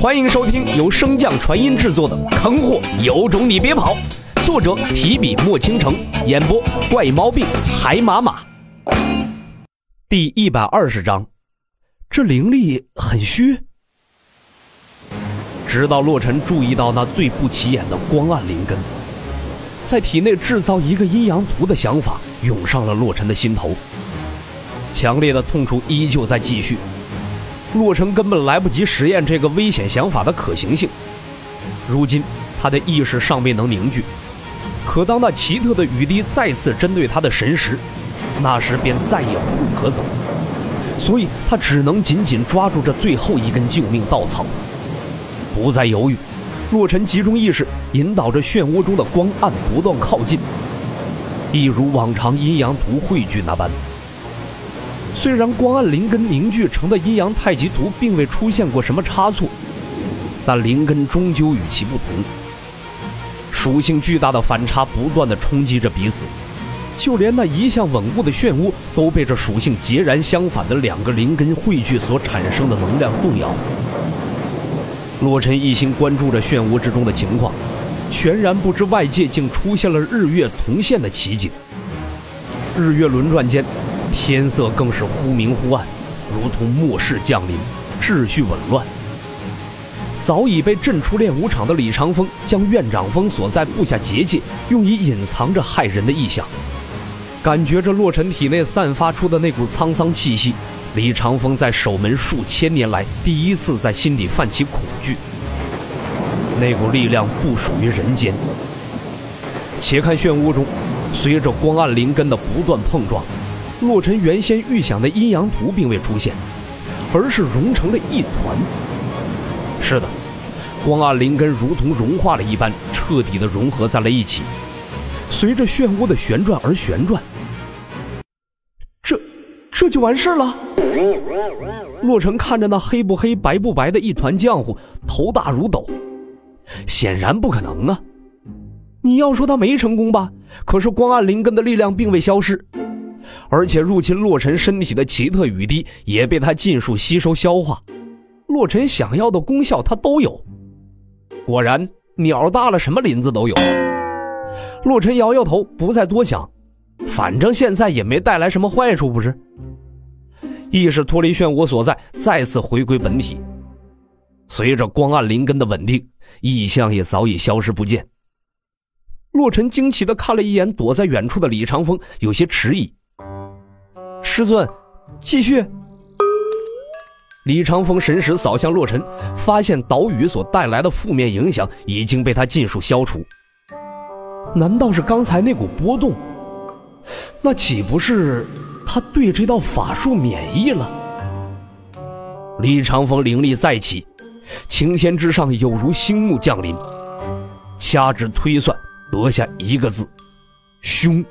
欢迎收听由升降传音制作的《坑货有种你别跑》，作者提笔墨倾城，演播怪毛病海马马。第一百二十章，这灵力很虚。直到洛尘注意到那最不起眼的光暗灵根，在体内制造一个阴阳图的想法涌上了洛尘的心头。强烈的痛楚依旧在继续。洛尘根本来不及实验这个危险想法的可行性，如今他的意识尚未能凝聚，可当那奇特的雨滴再次针对他的神识，那时便再也无路可走，所以他只能紧紧抓住这最后一根救命稻草，不再犹豫。洛尘集中意识，引导着漩涡中的光暗不断靠近，一如往常阴阳图汇聚那般。虽然光暗灵根凝聚成的阴阳太极图并未出现过什么差错，但灵根终究与其不同。属性巨大的反差不断的冲击着彼此，就连那一向稳固的漩涡都被这属性截然相反的两个灵根汇聚所产生的能量动摇。洛尘一心关注着漩涡之中的情况，全然不知外界竟出现了日月同现的奇景。日月轮转间。天色更是忽明忽暗，如同末世降临，秩序紊乱。早已被震出练武场的李长风，将院长峰所在布下结界，用以隐藏着害人的异象。感觉着洛尘体内散发出的那股沧桑气息，李长风在守门数千年来，第一次在心底泛起恐惧。那股力量不属于人间。且看漩涡中，随着光暗灵根的不断碰撞。洛尘原先预想的阴阳图并未出现，而是融成了一团。是的，光暗灵根如同融化了一般，彻底的融合在了一起，随着漩涡的旋转而旋转。这，这就完事了。洛尘看着那黑不黑、白不白的一团浆糊，头大如斗。显然不可能啊！你要说他没成功吧？可是光暗灵根的力量并未消失。而且入侵洛尘身体的奇特雨滴也被他尽数吸收消化，洛尘想要的功效他都有。果然，鸟大了什么林子都有。洛尘摇摇头，不再多想，反正现在也没带来什么坏处，不是？意识脱离漩涡所在，再次回归本体。随着光暗灵根的稳定，异象也早已消失不见。洛尘惊奇的看了一眼躲在远处的李长风，有些迟疑。师尊，继续。李长风神识扫向洛尘，发现岛屿所带来的负面影响已经被他尽数消除。难道是刚才那股波动？那岂不是他对这道法术免疫了？李长风灵力再起，晴天之上有如星幕降临，掐指推算，得下一个字：凶。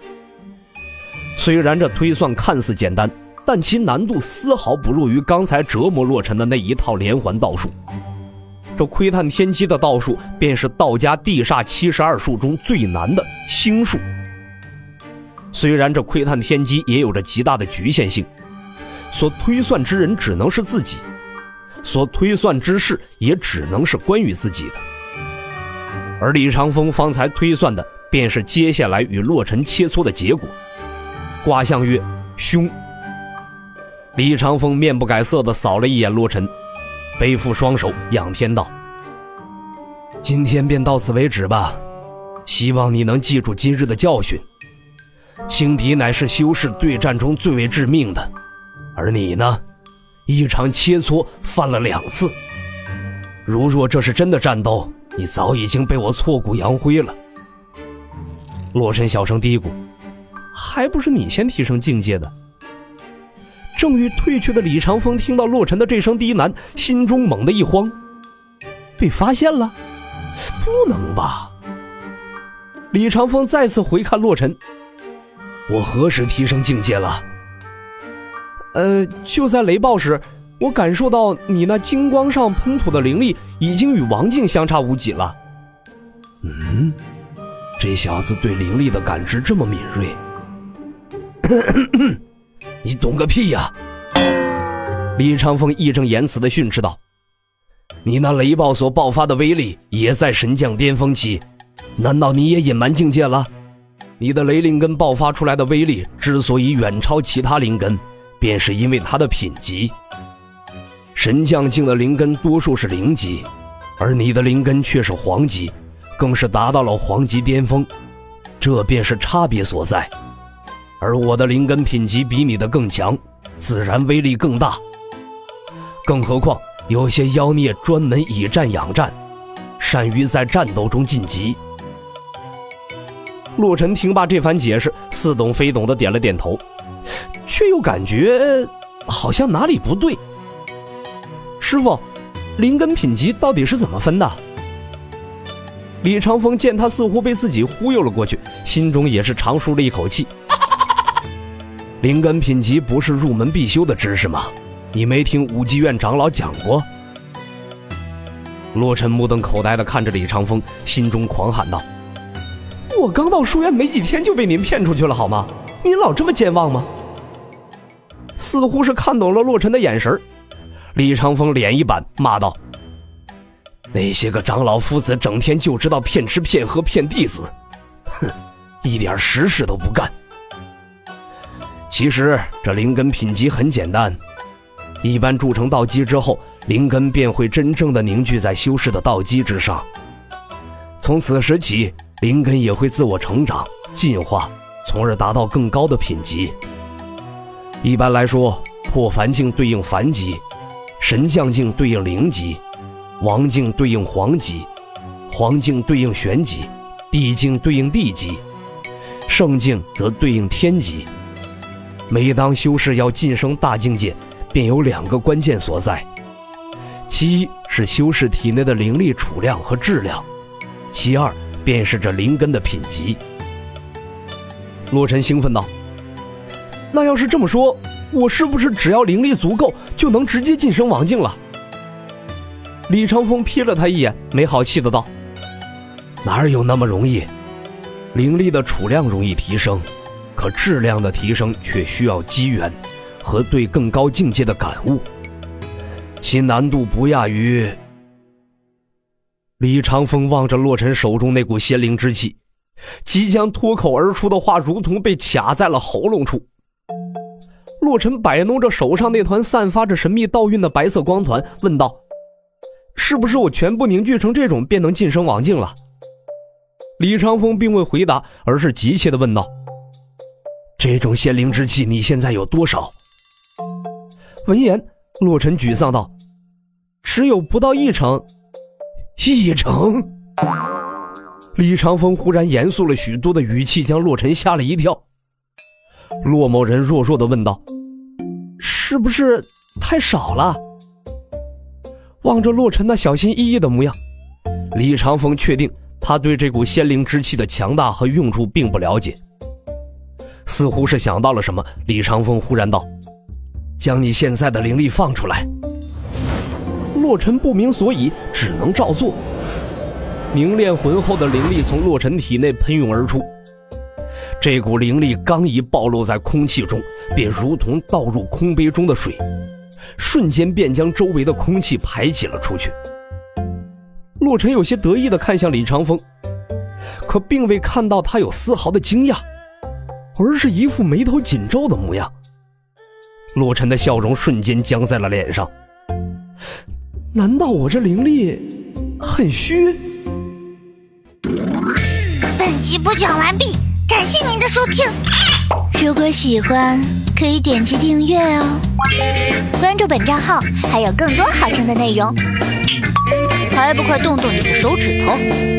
虽然这推算看似简单，但其难度丝毫不弱于刚才折磨洛尘的那一套连环道术。这窥探天机的道术，便是道家地煞七十二术中最难的星术。虽然这窥探天机也有着极大的局限性，所推算之人只能是自己，所推算之事也只能是关于自己的。而李长风方才推算的，便是接下来与洛尘切磋的结果。卦象曰：凶。李长风面不改色地扫了一眼洛尘，背负双手，仰天道：“今天便到此为止吧，希望你能记住今日的教训。轻敌乃是修士对战中最为致命的，而你呢，一场切磋犯了两次。如若这是真的战斗，你早已经被我挫骨扬灰了。”洛尘小声嘀咕。还不是你先提升境界的。正欲退去的李长风听到洛尘的这声低喃，心中猛地一慌，被发现了？不能吧！李长风再次回看洛尘：“我何时提升境界了？”呃，就在雷暴时，我感受到你那金光上喷吐的灵力已经与王静相差无几了。嗯，这小子对灵力的感知这么敏锐。你懂个屁呀！李长风义正言辞的训斥道：“你那雷暴所爆发的威力也在神将巅峰期，难道你也隐瞒境界了？你的雷灵根爆发出来的威力之所以远超其他灵根，便是因为它的品级。神将境的灵根多数是零级，而你的灵根却是黄级，更是达到了黄级巅峰，这便是差别所在。而我的灵根品级比你的更强，自然威力更大。更何况有些妖孽专门以战养战，善于在战斗中晋级。洛尘听罢这番解释，似懂非懂的点了点头，却又感觉好像哪里不对。师傅，灵根品级到底是怎么分的？李长风见他似乎被自己忽悠了过去，心中也是长舒了一口气。灵根品级不是入门必修的知识吗？你没听武技院长老讲过？洛尘目瞪口呆的看着李长风，心中狂喊道：“我刚到书院没几天就被您骗出去了，好吗？您老这么健忘吗？”似乎是看懂了洛尘的眼神李长风脸一板，骂道：“那些个长老夫子整天就知道骗吃骗喝骗弟子，哼，一点实事都不干。其实这灵根品级很简单，一般铸成道基之后，灵根便会真正的凝聚在修士的道基之上。从此时起，灵根也会自我成长、进化，从而达到更高的品级。一般来说，破凡境对应凡级。”神将境对应灵级，王境对应皇级，皇境对应玄级，地境对应地级，圣境则对应天级。每当修士要晋升大境界，便有两个关键所在：其一是修士体内的灵力储量和质量，其二便是这灵根的品级。洛尘兴奋道：“那要是这么说……”我是不是只要灵力足够，就能直接晋升王境了？李长风瞥了他一眼，没好气的道：“哪有那么容易？灵力的储量容易提升，可质量的提升却需要机缘和对更高境界的感悟，其难度不亚于……”李长风望着洛尘手中那股仙灵之气，即将脱口而出的话如同被卡在了喉咙处。洛尘摆弄着手上那团散发着神秘道韵的白色光团，问道：“是不是我全部凝聚成这种，便能晋升王境了？”李长风并未回答，而是急切地问道：“这种仙灵之气，你现在有多少？”闻言，洛尘沮丧道：“只有不到一成。”一成？李长风忽然严肃了许多的语气，将洛尘吓了一跳。洛某人弱弱的问道：“是不是太少了？”望着洛尘那小心翼翼的模样，李长风确定他对这股仙灵之气的强大和用处并不了解。似乎是想到了什么，李长风忽然道：“将你现在的灵力放出来。”洛尘不明所以，只能照做。凝练浑厚的灵力从洛尘体内喷涌而出。这股灵力刚一暴露在空气中，便如同倒入空杯中的水，瞬间便将周围的空气排挤了出去。洛尘有些得意地看向李长风，可并未看到他有丝毫的惊讶，而是一副眉头紧皱的模样。洛尘的笑容瞬间僵在了脸上。难道我这灵力很虚？本集播讲完毕。感谢您的收听，如果喜欢可以点击订阅哦，关注本账号还有更多好听的内容，还不快动动你的手指头！